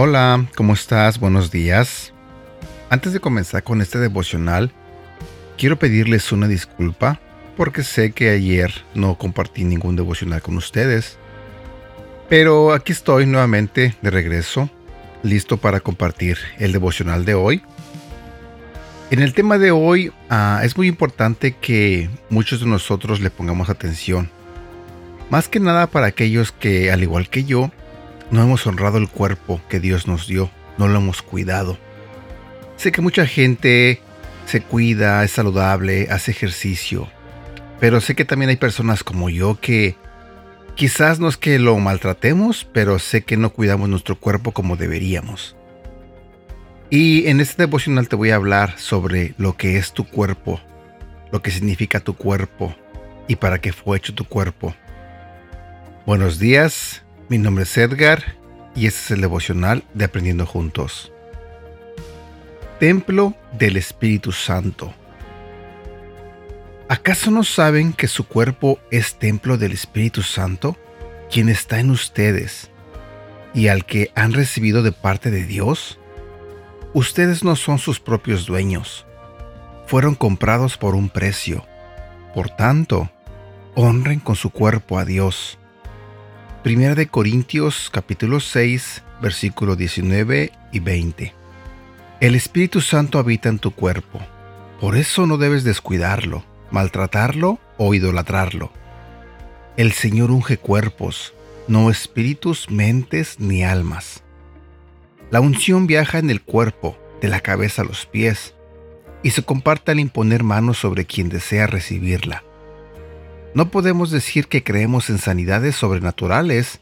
Hola, ¿cómo estás? Buenos días. Antes de comenzar con este devocional, quiero pedirles una disculpa porque sé que ayer no compartí ningún devocional con ustedes. Pero aquí estoy nuevamente de regreso, listo para compartir el devocional de hoy. En el tema de hoy ah, es muy importante que muchos de nosotros le pongamos atención. Más que nada para aquellos que, al igual que yo, no hemos honrado el cuerpo que Dios nos dio, no lo hemos cuidado. Sé que mucha gente se cuida, es saludable, hace ejercicio, pero sé que también hay personas como yo que quizás no es que lo maltratemos, pero sé que no cuidamos nuestro cuerpo como deberíamos. Y en este devocional te voy a hablar sobre lo que es tu cuerpo, lo que significa tu cuerpo y para qué fue hecho tu cuerpo. Buenos días, mi nombre es Edgar y este es el devocional de Aprendiendo Juntos. Templo del Espíritu Santo. ¿Acaso no saben que su cuerpo es templo del Espíritu Santo, quien está en ustedes, y al que han recibido de parte de Dios? Ustedes no son sus propios dueños, fueron comprados por un precio. Por tanto, honren con su cuerpo a Dios Primera de Corintios capítulo 6, versículo 19 y 20. El Espíritu Santo habita en tu cuerpo, por eso no debes descuidarlo, maltratarlo o idolatrarlo. El Señor unge cuerpos, no espíritus, mentes ni almas. La unción viaja en el cuerpo, de la cabeza a los pies, y se comparte al imponer manos sobre quien desea recibirla. No podemos decir que creemos en sanidades sobrenaturales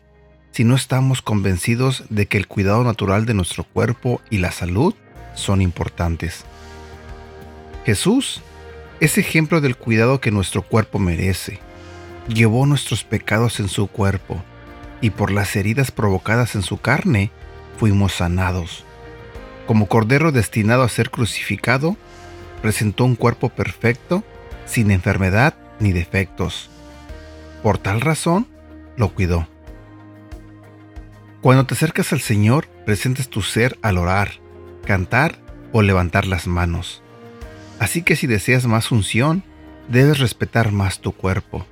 si no estamos convencidos de que el cuidado natural de nuestro cuerpo y la salud son importantes. Jesús es ejemplo del cuidado que nuestro cuerpo merece. Llevó nuestros pecados en su cuerpo y por las heridas provocadas en su carne fuimos sanados. Como cordero destinado a ser crucificado, presentó un cuerpo perfecto, sin enfermedad ni defectos. Por tal razón, lo cuidó. Cuando te acercas al Señor, presentes tu ser al orar, cantar o levantar las manos. Así que si deseas más unción, debes respetar más tu cuerpo.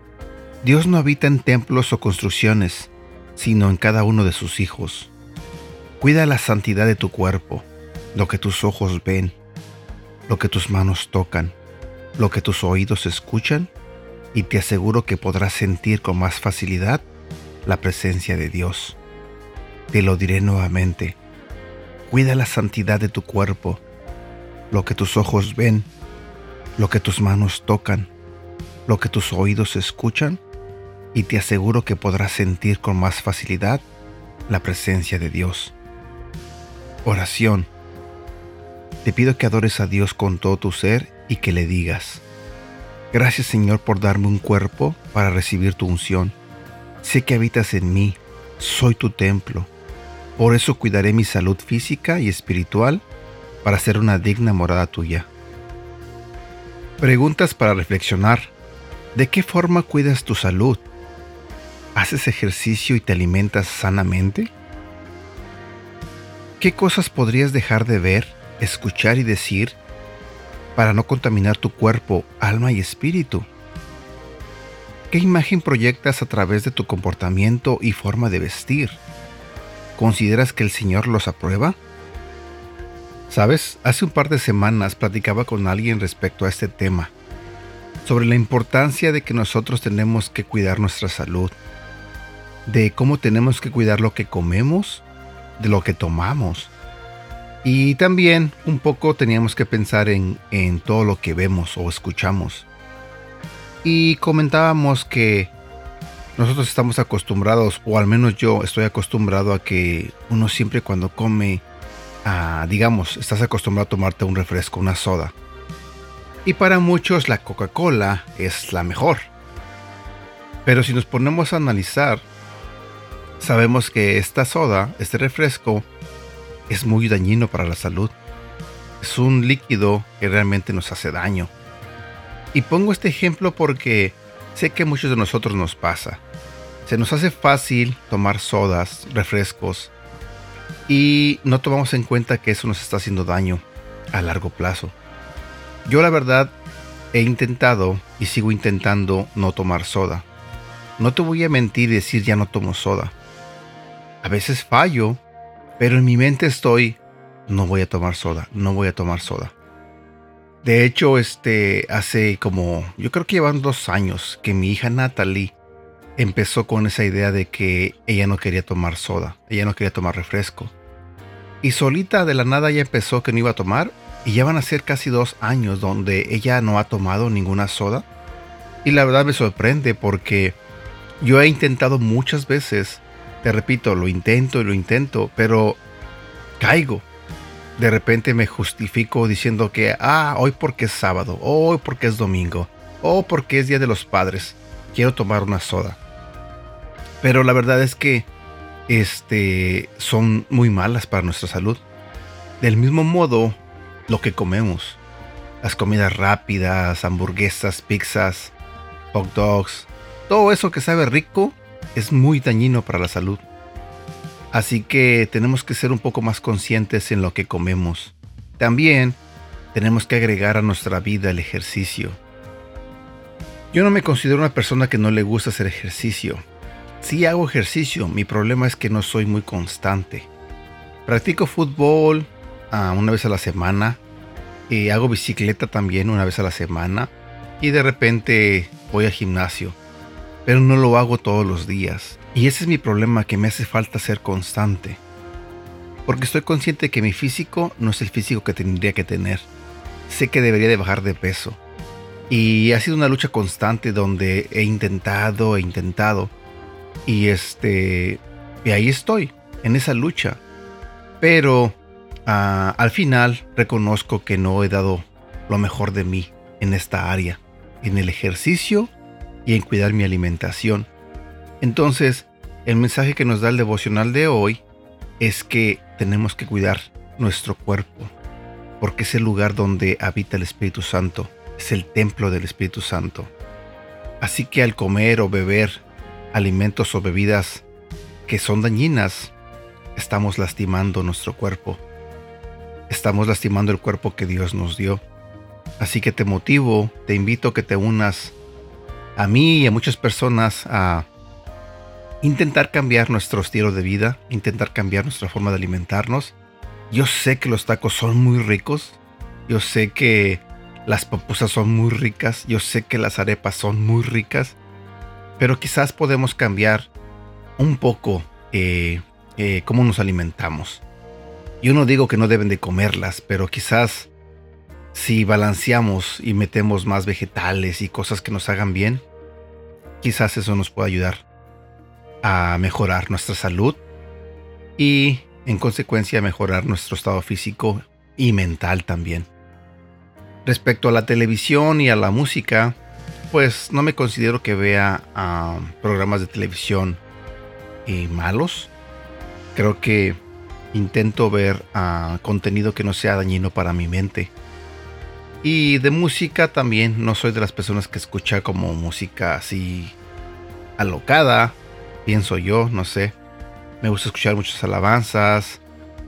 Dios no habita en templos o construcciones, sino en cada uno de sus hijos. Cuida la santidad de tu cuerpo, lo que tus ojos ven, lo que tus manos tocan, lo que tus oídos escuchan y te aseguro que podrás sentir con más facilidad la presencia de Dios. Te lo diré nuevamente. Cuida la santidad de tu cuerpo, lo que tus ojos ven, lo que tus manos tocan, lo que tus oídos escuchan, y te aseguro que podrás sentir con más facilidad la presencia de Dios. Oración. Te pido que adores a Dios con todo tu ser y que le digas, Gracias Señor por darme un cuerpo para recibir tu unción. Sé que habitas en mí, soy tu templo. Por eso cuidaré mi salud física y espiritual para ser una digna morada tuya. Preguntas para reflexionar. ¿De qué forma cuidas tu salud? ¿Haces ejercicio y te alimentas sanamente? ¿Qué cosas podrías dejar de ver, escuchar y decir para no contaminar tu cuerpo, alma y espíritu? ¿Qué imagen proyectas a través de tu comportamiento y forma de vestir? ¿Consideras que el Señor los aprueba? Sabes, hace un par de semanas platicaba con alguien respecto a este tema, sobre la importancia de que nosotros tenemos que cuidar nuestra salud, de cómo tenemos que cuidar lo que comemos, de lo que tomamos, y también un poco teníamos que pensar en, todo lo que vemos o escuchamos. Y comentábamos que nosotros estamos acostumbrados, o al menos yo estoy acostumbrado a que uno siempre cuando come, ah, digamos, estás acostumbrado a tomarte un refresco, una soda. Y para muchos la Coca-Cola es la mejor. Pero si nos ponemos a analizar, sabemos que esta soda, este refresco, es muy dañino para la salud. Es un líquido que realmente nos hace daño. Y pongo este ejemplo porque sé que a muchos de nosotros nos pasa. Se nos hace fácil tomar sodas, refrescos, y no tomamos en cuenta que eso nos está haciendo daño a largo plazo. Yo la verdad he intentado y sigo intentando no tomar soda. No te voy a mentir y decir ya no tomo soda. A veces fallo, pero en mi mente estoy, no voy a tomar soda, no voy a tomar soda. De hecho, este, hace como, yo creo que llevan dos años que mi hija Natalie empezó con esa idea de que ella no quería tomar soda, ella no quería tomar refresco. Y solita de la nada ya empezó que no iba a tomar y ya van a ser casi dos años donde ella no ha tomado ninguna soda. Y la verdad me sorprende porque yo he intentado muchas veces, te repito, lo intento y lo intento, pero caigo. De repente me justifico diciendo que, ah, hoy porque es sábado, hoy porque es domingo, o porque es Día de los Padres, quiero tomar una soda. Pero la verdad es que este, son muy malas para nuestra salud. Del mismo modo, lo que comemos, las comidas rápidas, hamburguesas, pizzas, hot dogs, todo eso que sabe rico es muy dañino para la salud. Así que tenemos que ser un poco más conscientes en lo que comemos. También tenemos que agregar a nuestra vida el ejercicio. Yo no me considero una persona que no le gusta hacer ejercicio. Sí hago ejercicio, mi problema es que no soy muy constante. Practico fútbol ah, una vez a la semana, y hago bicicleta también una vez a la semana y de repente voy al gimnasio, pero no lo hago todos los días. Y ese es mi problema, que me hace falta ser constante. Porque estoy consciente que mi físico no es el físico que tendría que tener. Sé que debería de bajar de peso. Y ha sido una lucha constante donde he intentado, e intentado, y este, y ahí estoy, en esa lucha. Pero ah, al final reconozco que no he dado lo mejor de mí en esta área, en el ejercicio y en cuidar mi alimentación. Entonces, el mensaje que nos da el devocional de hoy es que tenemos que cuidar nuestro cuerpo, porque es el lugar donde habita el Espíritu Santo, es el templo del Espíritu Santo. Así que al comer o beber alimentos o bebidas que son dañinas, estamos lastimando nuestro cuerpo. Estamos lastimando el cuerpo que Dios nos dio. Así que te motivo, te invito a que te unas a mí y a muchas personas a intentar cambiar nuestro estilo de vida, intentar cambiar nuestra forma de alimentarnos. Yo sé que los tacos son muy ricos, yo sé que las pupusas son muy ricas, yo sé que las arepas son muy ricas, pero quizás podemos cambiar un poco eh, eh, cómo nos alimentamos. Yo no digo que no deben de comerlas, pero quizás si balanceamos y metemos más vegetales y cosas que nos hagan bien, quizás eso nos pueda ayudar a mejorar nuestra salud y en consecuencia mejorar nuestro estado físico y mental también. Respecto a la televisión y a la música, pues no me considero que vea ah, programas de televisión eh, malos. Creo que intento ver ah, contenido que no sea dañino para mi mente. Y de música también, no soy de las personas que escucha como música así alocada, pienso yo, no sé. Me gusta escuchar muchas alabanzas,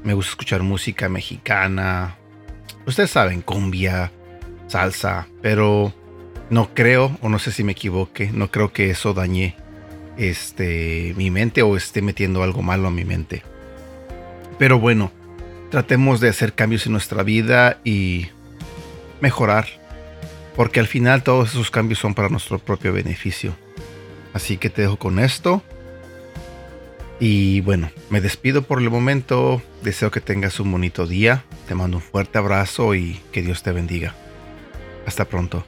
me gusta escuchar música mexicana. Ustedes saben, cumbia, salsa, pero no creo, o no sé si me equivoque, no creo que eso dañe este, mi mente o esté metiendo algo malo a mi mente. Pero bueno, tratemos de hacer cambios en nuestra vida y mejorar, porque al final todos esos cambios son para nuestro propio beneficio. Así que te dejo con esto. Y bueno, me despido por el momento. Deseo que tengas un bonito día. Te mando un fuerte abrazo y que Dios te bendiga. Hasta pronto.